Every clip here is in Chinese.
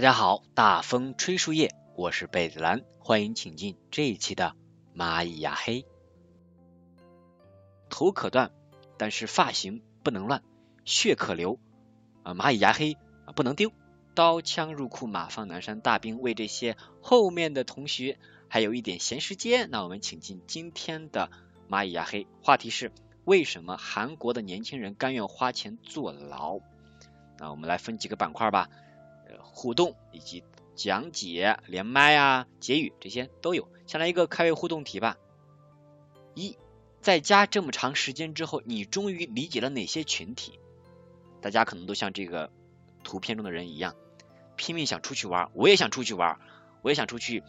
大家好，大风吹树叶，我是贝子兰，欢迎请进这一期的蚂蚁牙黑。头可断，但是发型不能乱；血可流，啊，蚂蚁牙黑啊不能丢。刀枪入库，马放南山。大兵为这些后面的同学还有一点闲时间，那我们请进今天的蚂蚁牙黑，话题是为什么韩国的年轻人甘愿花钱坐牢？那我们来分几个板块吧。互动以及讲解、连麦啊、结语这些都有。先来一个开胃互动题吧。一，在家这么长时间之后，你终于理解了哪些群体？大家可能都像这个图片中的人一样，拼命想出去玩。我也想出去玩，我也想出去，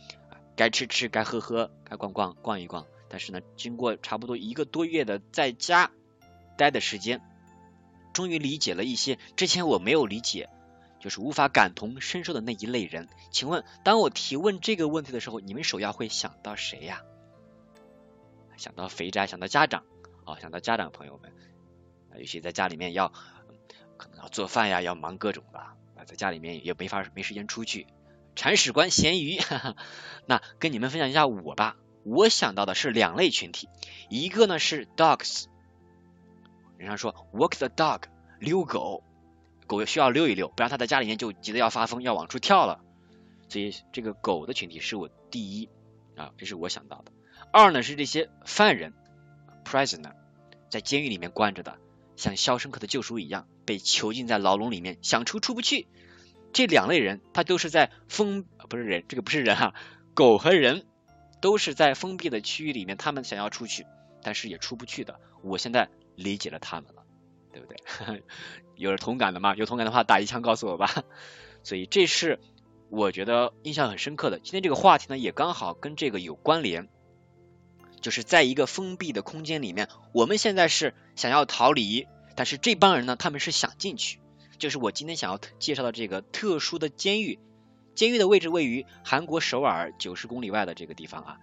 该吃吃，该喝喝，该逛逛逛一逛。但是呢，经过差不多一个多月的在家待的时间，终于理解了一些之前我没有理解。就是无法感同身受的那一类人，请问，当我提问这个问题的时候，你们首要会想到谁呀？想到肥宅，想到家长，哦，想到家长朋友们，有些在家里面要可能要做饭呀，要忙各种的，啊，在家里面也没法没时间出去，铲屎官咸鱼，哈哈。那跟你们分享一下我吧，我想到的是两类群体，一个呢是 dogs，人家说 walk the dog，遛狗。狗需要溜一溜，不然它在家里面就急得要发疯，要往出跳了。所以这个狗的群体是我第一啊，这是我想到的。二呢是这些犯人，prisoner，在监狱里面关着的，像《肖申克的救赎》一样被囚禁在牢笼里面，想出出不去。这两类人，他都是在封，不是人，这个不是人哈，狗和人都是在封闭的区域里面，他们想要出去，但是也出不去的。我现在理解了他们了。对不对？有同感的吗？有同感的话打一枪告诉我吧。所以这是我觉得印象很深刻的。今天这个话题呢，也刚好跟这个有关联，就是在一个封闭的空间里面，我们现在是想要逃离，但是这帮人呢，他们是想进去。就是我今天想要介绍的这个特殊的监狱，监狱的位置位于韩国首尔九十公里外的这个地方啊，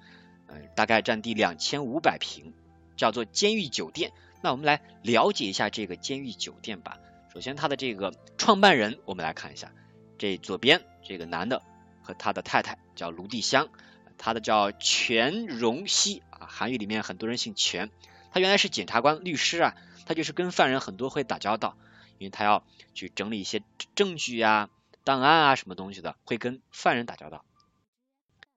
嗯，大概占地两千五百平，叫做监狱酒店。那我们来了解一下这个监狱酒店吧。首先，他的这个创办人，我们来看一下。这左边这个男的和他的太太叫卢地香，他的叫全荣熙啊，韩语里面很多人姓全。他原来是检察官、律师啊，他就是跟犯人很多会打交道，因为他要去整理一些证据啊、档案啊什么东西的，会跟犯人打交道。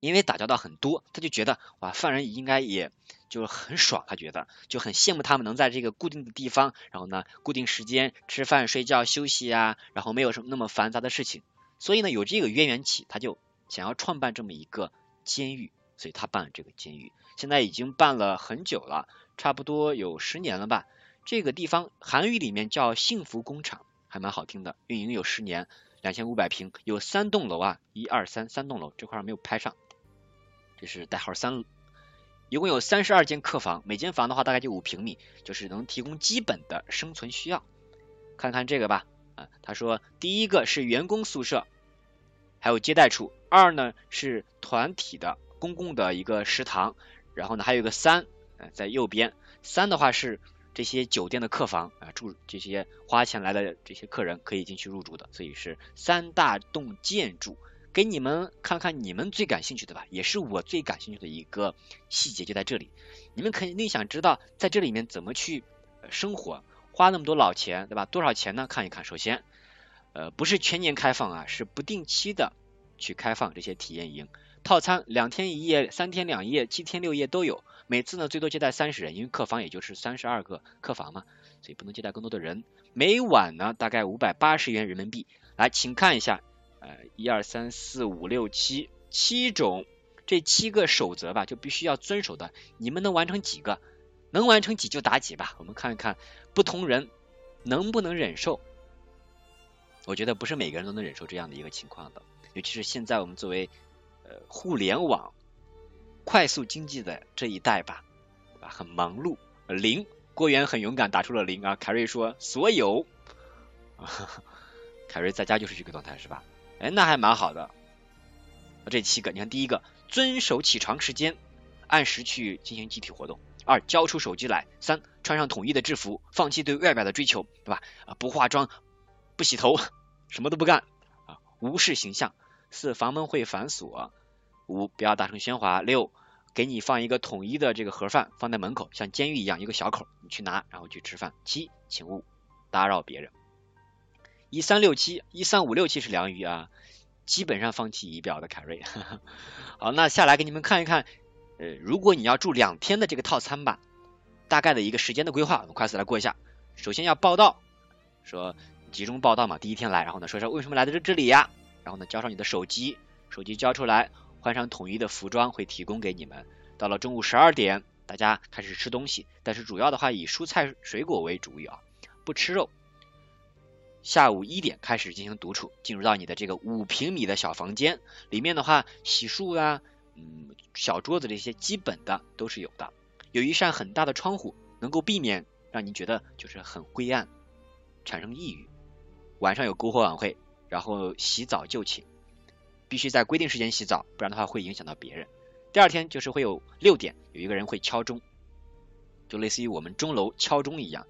因为打交道很多，他就觉得哇，犯人应该也。就是很爽，他觉得就很羡慕他们能在这个固定的地方，然后呢，固定时间吃饭、睡觉、休息啊，然后没有什么那么繁杂的事情，所以呢，有这个渊源起，他就想要创办这么一个监狱，所以他办了这个监狱，现在已经办了很久了，差不多有十年了吧。这个地方韩语里面叫幸福工厂，还蛮好听的，运营有十年，两千五百平，有三栋楼啊，一二三三栋楼，这块没有拍上，这是代号三。一共有三十二间客房，每间房的话大概就五平米，就是能提供基本的生存需要。看看这个吧，啊，他说第一个是员工宿舍，还有接待处；二呢是团体的公共的一个食堂，然后呢还有一个三，在右边，三的话是这些酒店的客房啊，住这些花钱来的这些客人可以进去入住的，所以是三大栋建筑。给你们看看你们最感兴趣的吧，也是我最感兴趣的一个细节就在这里。你们肯定想知道在这里面怎么去生活，花那么多老钱，对吧？多少钱呢？看一看，首先，呃，不是全年开放啊，是不定期的去开放这些体验营套餐，两天一夜、三天两夜、七天六夜都有。每次呢最多接待三十人，因为客房也就是三十二个客房嘛，所以不能接待更多的人。每晚呢大概五百八十元人民币。来，请看一下，呃，一二三四五六七七种这七个守则吧，就必须要遵守的，你们能完成几个？能完成几就打几吧。我们看一看不同人能不能忍受。我觉得不是每个人都能忍受这样的一个情况的，尤其是现在我们作为呃互联网快速经济的这一代吧，啊？很忙碌。零，郭源很勇敢打出了零啊。凯瑞说所有，凯瑞在家就是这个状态是吧？哎，那还蛮好的。这七个，你看第一个，遵守起床时间，按时去进行集体活动。二，交出手机来。三，穿上统一的制服，放弃对外表的追求，对吧？啊，不化妆。不洗头，什么都不干啊，无视形象。四房门会反锁。五不要大声喧哗。六给你放一个统一的这个盒饭放在门口，像监狱一样一个小口，你去拿然后去吃饭。七请勿打扰别人。一三六七一三五六七是良语啊，基本上放弃仪表的凯瑞。好，那下来给你们看一看，呃，如果你要住两天的这个套餐吧，大概的一个时间的规划，我们快速来过一下。首先要报到，说。集中报道嘛，第一天来，然后呢，说说为什么来的这这里呀？然后呢，交上你的手机，手机交出来，换上统一的服装，会提供给你们。到了中午十二点，大家开始吃东西，但是主要的话以蔬菜水果为主啊，不吃肉。下午一点开始进行独处，进入到你的这个五平米的小房间，里面的话洗漱啊，嗯，小桌子这些基本的都是有的。有一扇很大的窗户，能够避免让你觉得就是很灰暗，产生抑郁。晚上有篝火晚会，然后洗澡就寝，必须在规定时间洗澡，不然的话会影响到别人。第二天就是会有六点有一个人会敲钟，就类似于我们钟楼敲钟一样，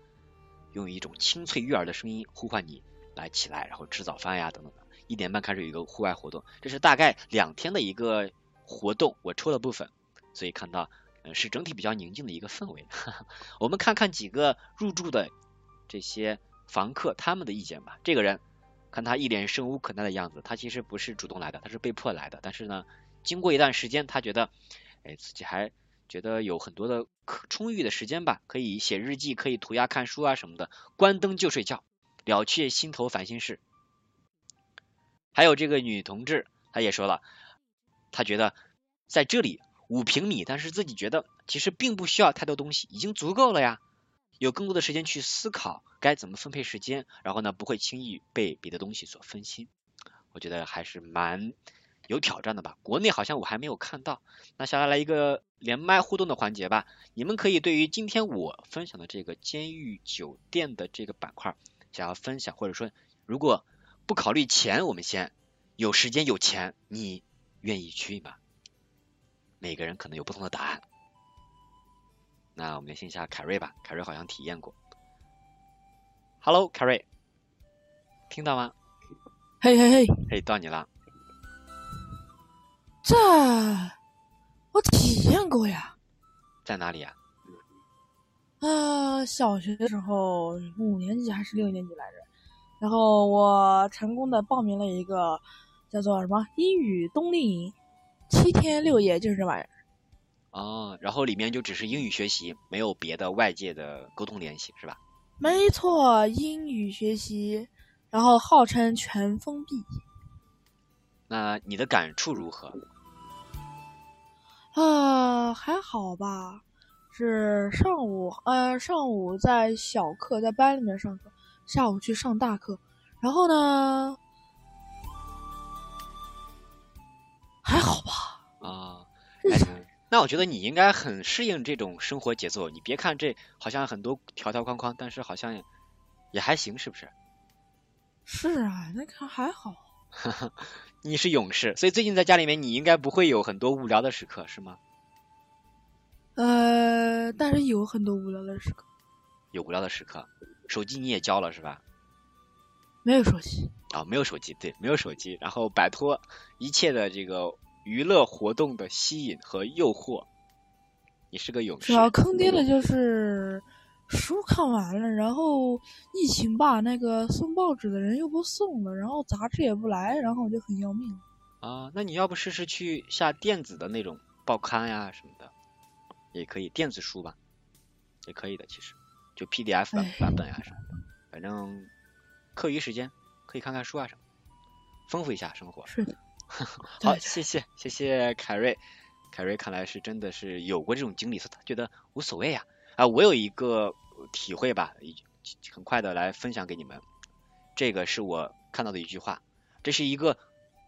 用一种清脆悦耳的声音呼唤你来起来，然后吃早饭呀等等的。一点半开始有一个户外活动，这是大概两天的一个活动，我抽了部分，所以看到呃是整体比较宁静的一个氛围。我们看看几个入住的这些。房客他们的意见吧，这个人看他一脸生无可奈的样子，他其实不是主动来的，他是被迫来的。但是呢，经过一段时间，他觉得，哎，自己还觉得有很多的充裕的时间吧，可以写日记，可以涂鸦、看书啊什么的，关灯就睡觉，了却心头烦心事。还有这个女同志，她也说了，她觉得在这里五平米，但是自己觉得其实并不需要太多东西，已经足够了呀。有更多的时间去思考该怎么分配时间，然后呢不会轻易被别的东西所分心，我觉得还是蛮有挑战的吧。国内好像我还没有看到。那下来来一个连麦互动的环节吧，你们可以对于今天我分享的这个监狱酒店的这个板块想要分享，或者说如果不考虑钱，我们先有时间有钱，你愿意去吗？每个人可能有不同的答案。那我们联系一下凯瑞吧，凯瑞好像体验过。Hello，凯瑞，听到吗？嘿嘿嘿，嘿，到你了。这我体验过呀。在哪里呀？啊，小学的时候，五年级还是六年级来着？然后我成功的报名了一个叫做什么英语冬令营，七天六夜，就是这玩意儿。哦，然后里面就只是英语学习，没有别的外界的沟通联系，是吧？没错，英语学习，然后号称全封闭。那你的感触如何？啊，还好吧。是上午，呃，上午在小课，在班里面上课，下午去上大课。然后呢，还好吧。啊。那我觉得你应该很适应这种生活节奏。你别看这好像很多条条框框，但是好像也还行，是不是？是啊，那看还好。你是勇士，所以最近在家里面，你应该不会有很多无聊的时刻，是吗？呃，但是有很多无聊的时刻。有无聊的时刻，手机你也交了是吧？没有手机。啊，没有手机，对，没有手机，然后摆脱一切的这个。娱乐活动的吸引和诱惑，你是个勇士。主要坑爹的就是书看完了，然后疫情吧，那个送报纸的人又不送了，然后杂志也不来，然后我就很要命。啊，那你要不试试去下电子的那种报刊呀什么的，也可以电子书吧，也可以的，其实就 PDF 版版本呀什么的，反正课余时间可以看看书啊什么。丰富一下生活。是的。好，谢谢谢谢凯瑞，凯瑞看来是真的是有过这种经历，所以他觉得无所谓呀。啊，我有一个体会吧，很快的来分享给你们。这个是我看到的一句话，这是一个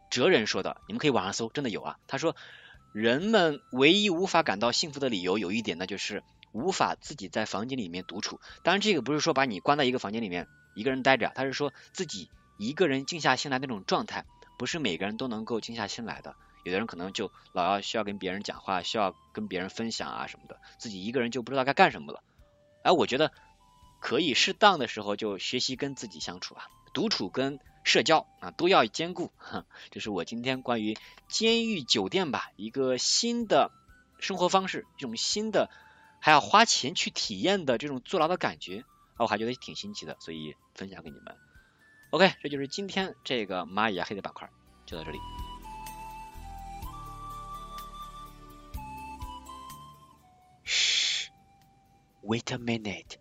哲人说的，你们可以网上搜，真的有啊。他说，人们唯一无法感到幸福的理由有一点，那就是无法自己在房间里面独处。当然，这个不是说把你关在一个房间里面一个人待着，他是说自己一个人静下心来那种状态，不是每个人都能够静下心来的。有的人可能就老要需要跟别人讲话，需要跟别人分享啊什么的，自己一个人就不知道该干什么了。哎，我觉得。可以适当的时候就学习跟自己相处啊，独处跟社交啊都要兼顾。这是我今天关于监狱酒店吧一个新的生活方式，一种新的还要花钱去体验的这种坐牢的感觉啊，我还觉得挺新奇的，所以分享给你们。OK，这就是今天这个蚂蚁黑的板块，就到这里。，Wait a minute。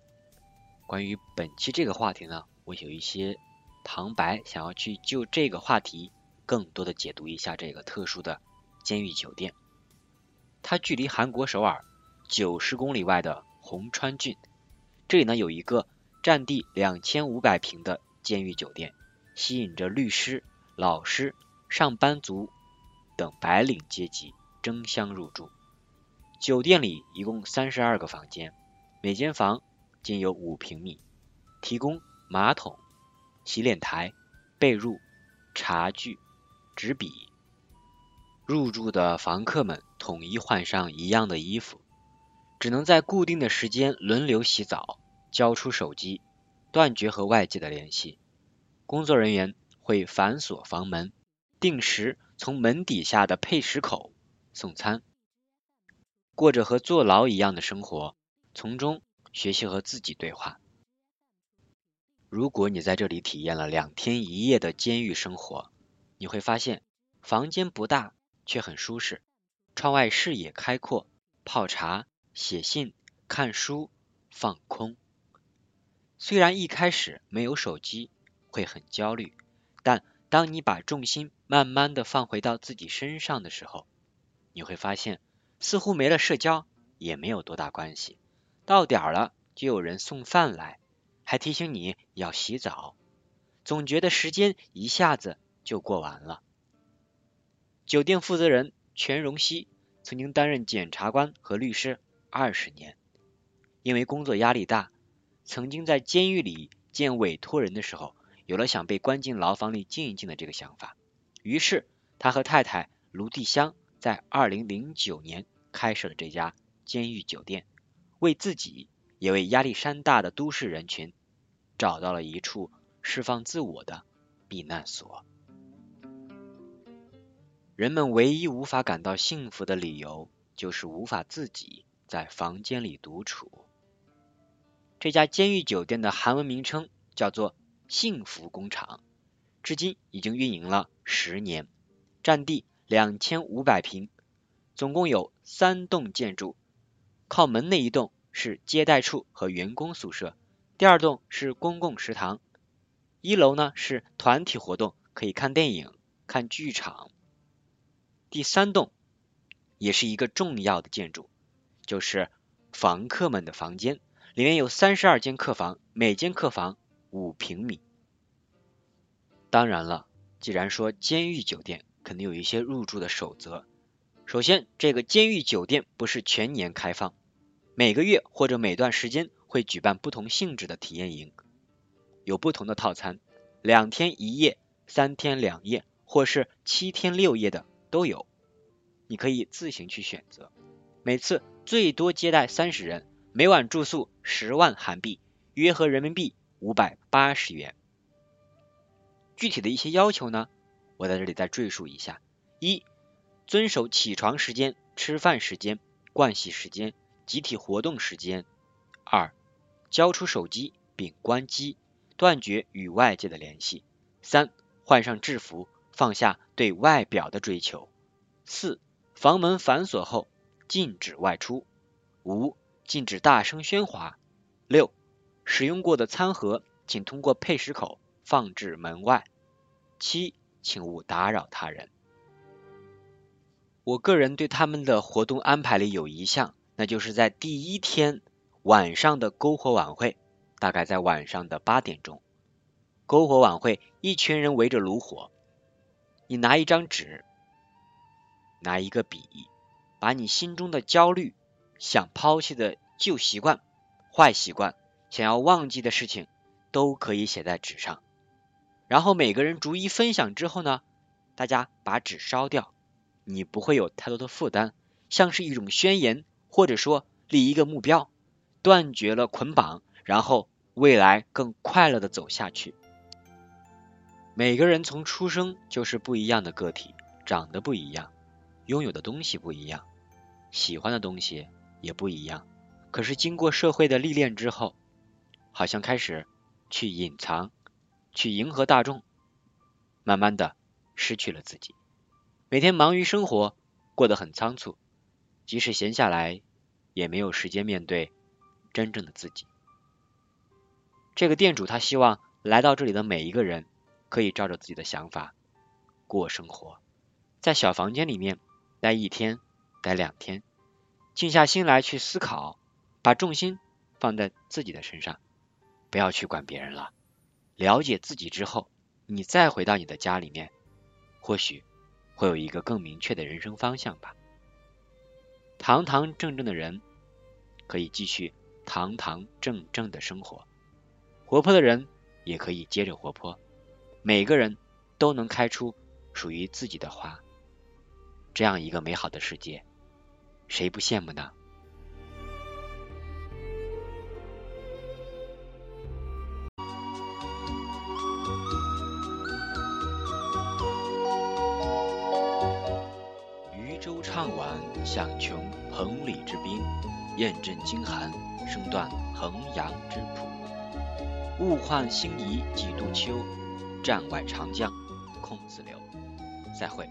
关于本期这个话题呢，我有一些旁白，想要去就这个话题更多的解读一下这个特殊的监狱酒店。它距离韩国首尔九十公里外的红川郡，这里呢有一个占地两千五百平的监狱酒店，吸引着律师、老师、上班族等白领阶级争相入住。酒店里一共三十二个房间，每间房。仅有五平米，提供马桶、洗脸台、被褥、茶具、纸笔。入住的房客们统一换上一样的衣服，只能在固定的时间轮流洗澡，交出手机，断绝和外界的联系。工作人员会反锁房门，定时从门底下的配食口送餐，过着和坐牢一样的生活，从中。学习和自己对话。如果你在这里体验了两天一夜的监狱生活，你会发现房间不大，却很舒适。窗外视野开阔，泡茶、写信、看书、放空。虽然一开始没有手机，会很焦虑，但当你把重心慢慢的放回到自己身上的时候，你会发现似乎没了社交也没有多大关系。到点了，就有人送饭来，还提醒你要洗澡，总觉得时间一下子就过完了。酒店负责人全荣熙曾经担任检察官和律师二十年，因为工作压力大，曾经在监狱里见委托人的时候，有了想被关进牢房里静一静的这个想法。于是他和太太卢蒂香在二零零九年开设了这家监狱酒店。为自己，也为压力山大的都市人群，找到了一处释放自我的避难所。人们唯一无法感到幸福的理由，就是无法自己在房间里独处。这家监狱酒店的韩文名称叫做“幸福工厂”，至今已经运营了十年，占地两千五百平，总共有三栋建筑。靠门那一栋是接待处和员工宿舍，第二栋是公共食堂，一楼呢是团体活动，可以看电影、看剧场。第三栋也是一个重要的建筑，就是房客们的房间，里面有三十二间客房，每间客房五平米。当然了，既然说监狱酒店，肯定有一些入住的守则。首先，这个监狱酒店不是全年开放。每个月或者每段时间会举办不同性质的体验营，有不同的套餐，两天一夜、三天两夜，或是七天六夜的都有，你可以自行去选择。每次最多接待三十人，每晚住宿十万韩币，约合人民币五百八十元。具体的一些要求呢，我在这里再赘述一下：一、遵守起床时间、吃饭时间、盥洗时间。集体活动时间。二、交出手机并关机，断绝与外界的联系。三、换上制服，放下对外表的追求。四、房门反锁后禁止外出。五、禁止大声喧哗。六、使用过的餐盒请通过配食口放置门外。七、请勿打扰他人。我个人对他们的活动安排里有一项，那就是在第一天晚上的篝火晚会，大概在晚上的八点钟。篝火晚会，一群人围着炉火，你拿一张纸，拿一个笔，把你心中的焦虑、想抛弃的旧习惯、坏习惯、想要忘记的事情，都可以写在纸上。然后每个人逐一分享之后呢，大家把纸烧掉。你不会有太多的负担，像是一种宣言，或者说立一个目标，断绝了捆绑，然后未来更快乐的走下去。每个人从出生就是不一样的个体，长得不一样，拥有的东西不一样，喜欢的东西也不一样。可是经过社会的历练之后，好像开始去隐藏，去迎合大众，慢慢的失去了自己。每天忙于生活，过得很仓促，即使闲下来，也没有时间面对真正的自己。这个店主他希望来到这里的每一个人，可以照着自己的想法过生活，在小房间里面待一天，待两天，静下心来去思考，把重心放在自己的身上，不要去管别人了。了解自己之后，你再回到你的家里面，或许。会有一个更明确的人生方向吧。堂堂正正的人可以继续堂堂正正的生活，活泼的人也可以接着活泼。每个人都能开出属于自己的花，这样一个美好的世界，谁不羡慕呢？响穷彭蠡之滨，雁阵惊寒，声断衡阳之浦。物换星移几度秋，战外长江空自流。再会。